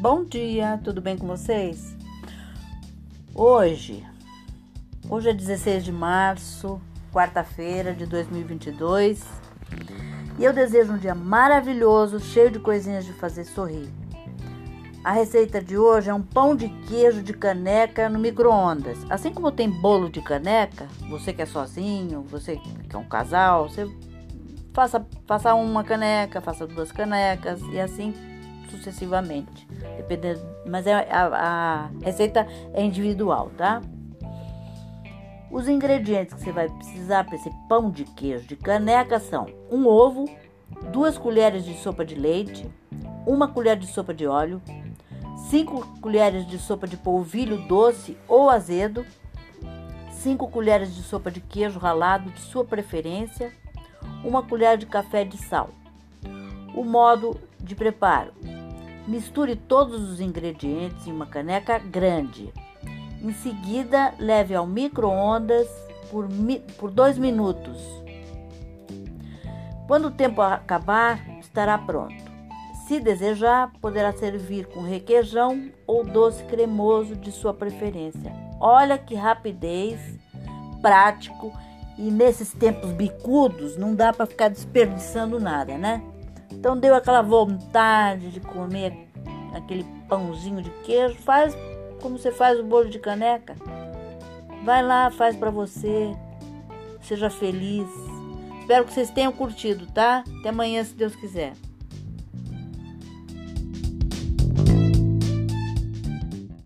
Bom dia, tudo bem com vocês? Hoje, hoje é 16 de março, quarta-feira de 2022, e eu desejo um dia maravilhoso, cheio de coisinhas de fazer sorrir. A receita de hoje é um pão de queijo de caneca no micro-ondas. Assim como tem bolo de caneca, você que é sozinho, você que é um casal, você faça, faça uma caneca, faça duas canecas e assim sucessivamente. Dependendo, mas é, a, a receita é individual, tá? Os ingredientes que você vai precisar para esse pão de queijo de caneca são um ovo, duas colheres de sopa de leite, uma colher de sopa de óleo, 5 colheres de sopa de polvilho doce ou azedo, 5 colheres de sopa de queijo ralado de sua preferência, uma colher de café de sal. O modo de preparo: misture todos os ingredientes em uma caneca grande. Em seguida, leve ao micro-ondas por, por dois minutos. Quando o tempo acabar, estará pronto. Se desejar, poderá servir com requeijão ou doce cremoso de sua preferência. Olha que rapidez, prático e nesses tempos bicudos não dá para ficar desperdiçando nada, né? Então deu aquela vontade de comer aquele pãozinho de queijo, faz como você faz o bolo de caneca. Vai lá, faz para você. Seja feliz. Espero que vocês tenham curtido, tá? Até amanhã, se Deus quiser.